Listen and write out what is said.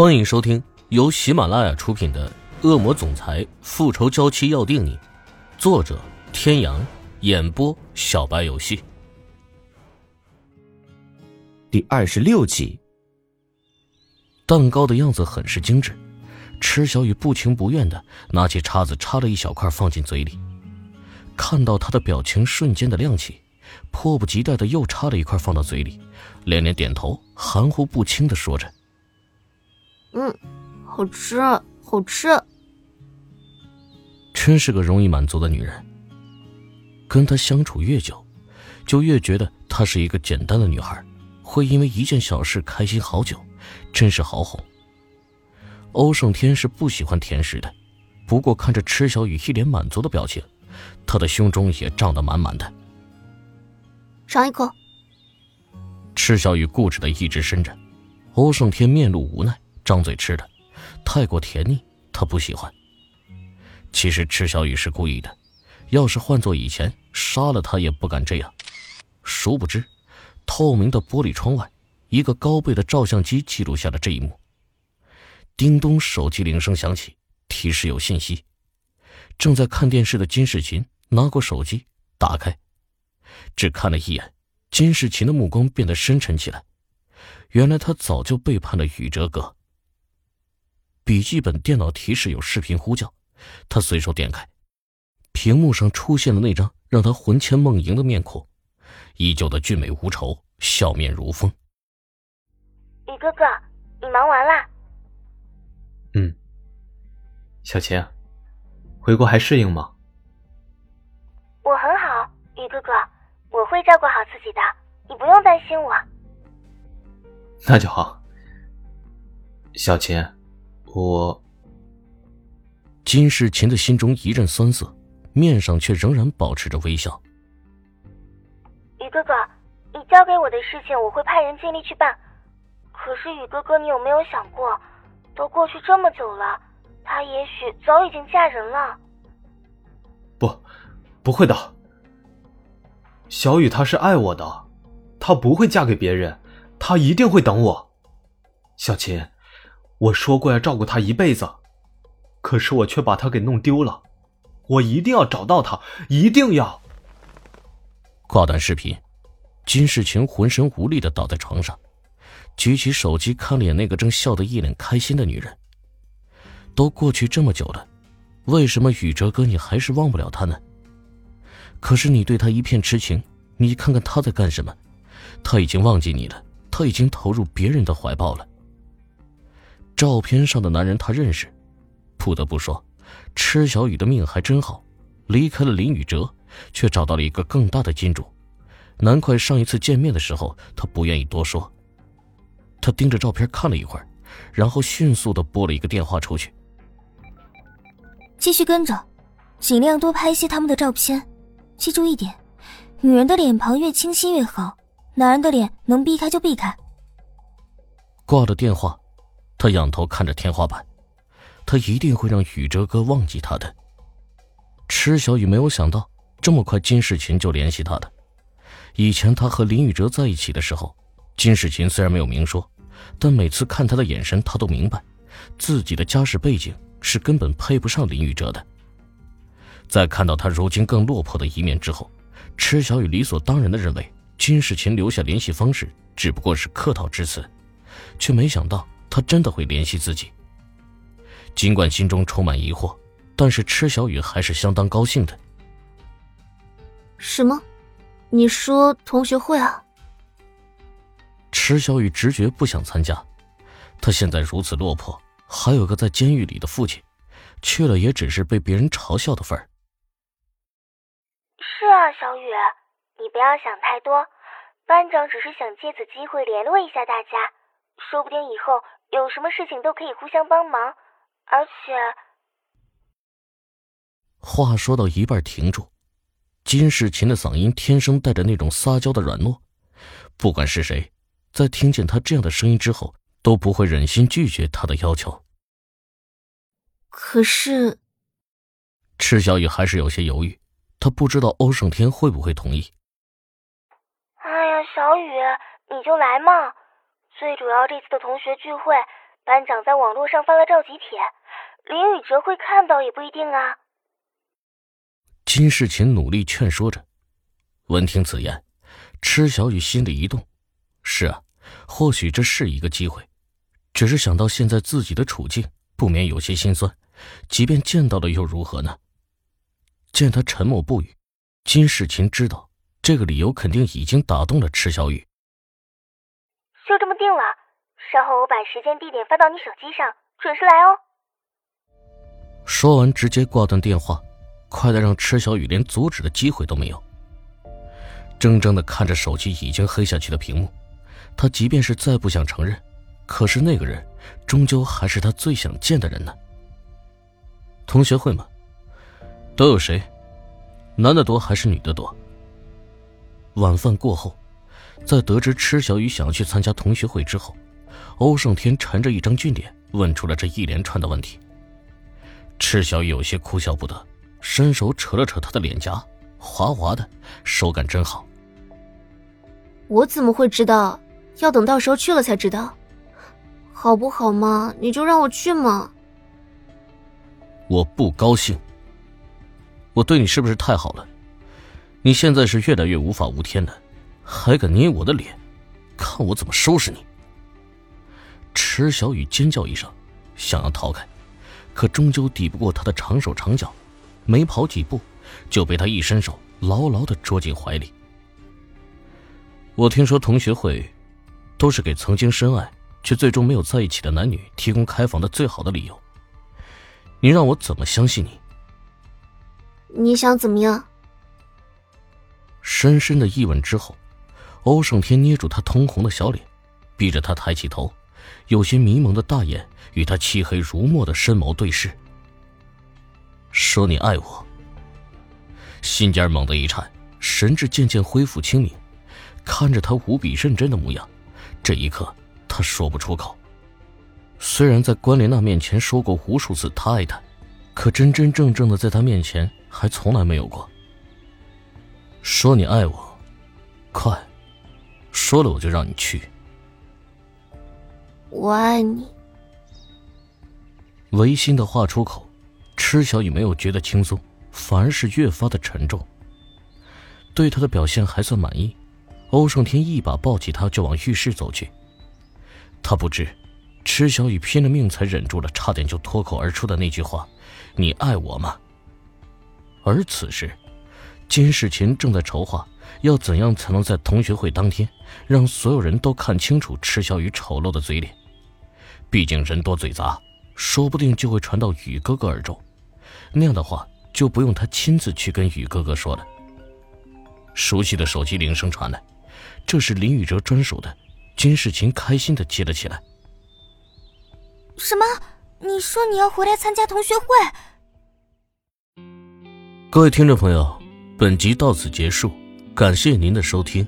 欢迎收听由喜马拉雅出品的《恶魔总裁复仇娇妻要定你》，作者：天阳，演播：小白游戏。第二十六集，蛋糕的样子很是精致，池小雨不情不愿的拿起叉子插了一小块放进嘴里，看到他的表情瞬间的亮起，迫不及待的又插了一块放到嘴里，连连点头，含糊不清的说着。嗯，好吃，好吃。真是个容易满足的女人。跟她相处越久，就越觉得她是一个简单的女孩，会因为一件小事开心好久，真是好哄。欧胜天是不喜欢甜食的，不过看着池小雨一脸满足的表情，他的胸中也胀得满满的。尝一口。池小雨固执的一直伸着，欧胜天面露无奈。张嘴吃的，太过甜腻，他不喜欢。其实池小雨是故意的，要是换做以前，杀了他也不敢这样。殊不知，透明的玻璃窗外，一个高倍的照相机记录下了这一幕。叮咚，手机铃声响起，提示有信息。正在看电视的金世琴拿过手机，打开，只看了一眼，金世琴的目光变得深沉起来。原来他早就背叛了宇哲哥。笔记本电脑提示有视频呼叫，他随手点开，屏幕上出现了那张让他魂牵梦萦的面孔，依旧的俊美无愁，笑面如风。雨哥哥，你忙完啦？嗯。小琴，回国还适应吗？我很好，雨哥哥，我会照顾好自己的，你不用担心我。那就好，小琴。我，金世琴的心中一阵酸涩，面上却仍然保持着微笑。宇哥哥，你交给我的事情，我会派人尽力去办。可是宇哥哥，你有没有想过，都过去这么久了，她也许早已经嫁人了。不，不会的。小雨她是爱我的，她不会嫁给别人，她一定会等我。小琴。我说过要照顾他一辈子，可是我却把他给弄丢了。我一定要找到他，一定要。挂断视频，金世群浑身无力的倒在床上，举起手机看了眼那个正笑得一脸开心的女人。都过去这么久了，为什么宇哲哥你还是忘不了他呢？可是你对他一片痴情，你看看他在干什么？他已经忘记你了，他已经投入别人的怀抱了。照片上的男人他认识，不得不说，池小雨的命还真好，离开了林宇哲，却找到了一个更大的金主，难怪上一次见面的时候他不愿意多说。他盯着照片看了一会儿，然后迅速的拨了一个电话出去。继续跟着，尽量多拍些他们的照片，记住一点，女人的脸庞越清晰越好，男人的脸能避开就避开。挂了电话。他仰头看着天花板，他一定会让宇哲哥忘记他的。池小雨没有想到这么快金世琴就联系他的。以前他和林宇哲在一起的时候，金世琴虽然没有明说，但每次看他的眼神，他都明白自己的家世背景是根本配不上林宇哲的。在看到他如今更落魄的一面之后，池小雨理所当然的认为金世琴留下联系方式只不过是客套之词，却没想到。他真的会联系自己。尽管心中充满疑惑，但是池小雨还是相当高兴的。什么？你说同学会啊？池小雨直觉不想参加。他现在如此落魄，还有个在监狱里的父亲，去了也只是被别人嘲笑的份儿。是啊，小雨，你不要想太多。班长只是想借此机会联络一下大家，说不定以后。有什么事情都可以互相帮忙，而且……话说到一半停住，金世琴的嗓音天生带着那种撒娇的软糯，不管是谁，在听见他这样的声音之后，都不会忍心拒绝他的要求。可是，赤小雨还是有些犹豫，他不知道欧胜天会不会同意。哎呀，小雨，你就来嘛！最主要，这次的同学聚会，班长在网络上发了召集帖，林宇哲会看到也不一定啊。金世琴努力劝说着，闻听此言，池小雨心里一动。是啊，或许这是一个机会，只是想到现在自己的处境，不免有些心酸。即便见到了又如何呢？见他沉默不语，金世琴知道这个理由肯定已经打动了池小雨。就这么定了，稍后我把时间地点发到你手机上，准时来哦。说完，直接挂断电话，快的让池小雨连阻止的机会都没有。怔怔的看着手机已经黑下去的屏幕，他即便是再不想承认，可是那个人终究还是他最想见的人呢。同学会吗？都有谁？男的多还是女的多？晚饭过后，在得知池小雨想要去参加同学会之后，欧胜天沉着一张俊脸问出了这一连串的问题。池小雨有些哭笑不得，伸手扯了扯他的脸颊，滑滑的，手感真好。我怎么会知道？要等到时候去了才知道，好不好嘛？你就让我去嘛。我不高兴。我对你是不是太好了？你现在是越来越无法无天了，还敢捏我的脸，看我怎么收拾你！池小雨尖叫一声，想要逃开，可终究抵不过他的长手长脚，没跑几步，就被他一伸手牢牢的捉进怀里。我听说同学会，都是给曾经深爱却最终没有在一起的男女提供开房的最好的理由。你让我怎么相信你？你想怎么样？深深的一吻之后，欧胜天捏住她通红的小脸，逼着她抬起头，有些迷蒙的大眼与他漆黑如墨的深眸对视。说你爱我，心尖猛地一颤，神志渐渐恢复清明，看着他无比认真的模样，这一刻他说不出口。虽然在关莲娜面前说过无数次他爱她，可真真正正的在她面前还从来没有过。说你爱我，快，说了我就让你去。我爱你。违心的话出口，池小雨没有觉得轻松，反而是越发的沉重。对他的表现还算满意，欧胜天一把抱起他就往浴室走去。他不知，池小雨拼了命才忍住了差点就脱口而出的那句话：“你爱我吗？”而此时，金世琴正在筹划要怎样才能在同学会当天让所有人都看清楚池小雨丑陋的嘴脸。毕竟人多嘴杂，说不定就会传到雨哥哥耳中，那样的话就不用他亲自去跟雨哥哥说了。熟悉的手机铃声传来，这是林宇哲专属的。金世琴开心的接了起来。什么？你说你要回来参加同学会？各位听众朋友，本集到此结束，感谢您的收听。